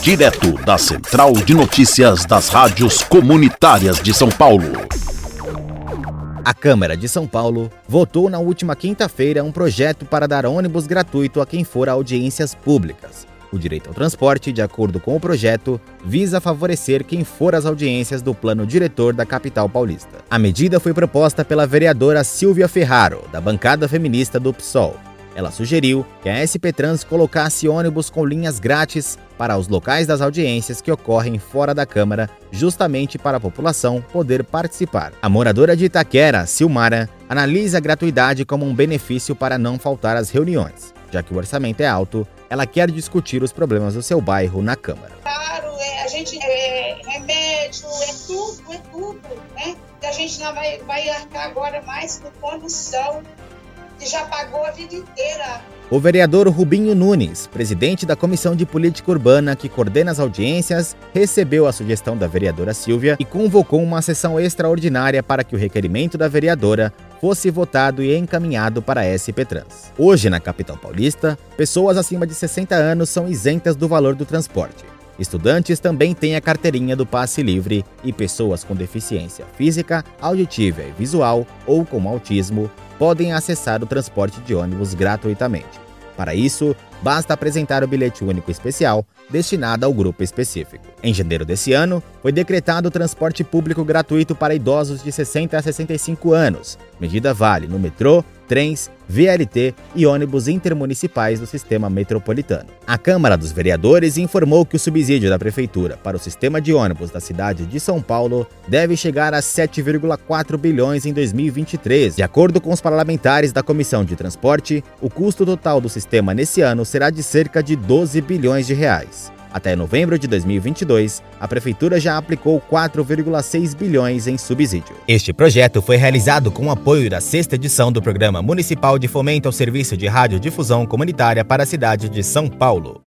direto da Central de Notícias das Rádios Comunitárias de São Paulo. A Câmara de São Paulo votou na última quinta-feira um projeto para dar ônibus gratuito a quem for a audiências públicas. O direito ao transporte, de acordo com o projeto, visa favorecer quem for às audiências do plano diretor da capital paulista. A medida foi proposta pela vereadora Silvia Ferraro, da bancada feminista do PSOL. Ela sugeriu que a SP Trans colocasse ônibus com linhas grátis para os locais das audiências que ocorrem fora da Câmara, justamente para a população poder participar. A moradora de Itaquera, Silmara, analisa a gratuidade como um benefício para não faltar às reuniões. Já que o orçamento é alto, ela quer discutir os problemas do seu bairro na Câmara. Claro, é, a gente é remédio, é tudo, é tudo, né? A gente não vai, vai arcar agora mais com condução, que já pagou a vida inteira. O vereador Rubinho Nunes, presidente da Comissão de Política Urbana que coordena as audiências, recebeu a sugestão da vereadora Silvia e convocou uma sessão extraordinária para que o requerimento da vereadora fosse votado e encaminhado para a SP Trans. Hoje, na capital paulista, pessoas acima de 60 anos são isentas do valor do transporte. Estudantes também têm a carteirinha do passe livre e pessoas com deficiência física, auditiva e visual ou com autismo podem acessar o transporte de ônibus gratuitamente. Para isso, basta apresentar o bilhete único especial destinado ao grupo específico. Em janeiro desse ano, foi decretado o transporte público gratuito para idosos de 60 a 65 anos. Medida vale no metrô, trens, VLT e ônibus intermunicipais do sistema metropolitano. A Câmara dos Vereadores informou que o subsídio da Prefeitura para o sistema de ônibus da cidade de São Paulo deve chegar a 7,4 bilhões em 2023. De acordo com os parlamentares da Comissão de Transporte, o custo total do sistema nesse ano será de cerca de 12 bilhões de reais. Até novembro de 2022, a prefeitura já aplicou 4,6 bilhões em subsídio. Este projeto foi realizado com o apoio da sexta edição do Programa Municipal de Fomento ao Serviço de Radiodifusão Comunitária para a cidade de São Paulo.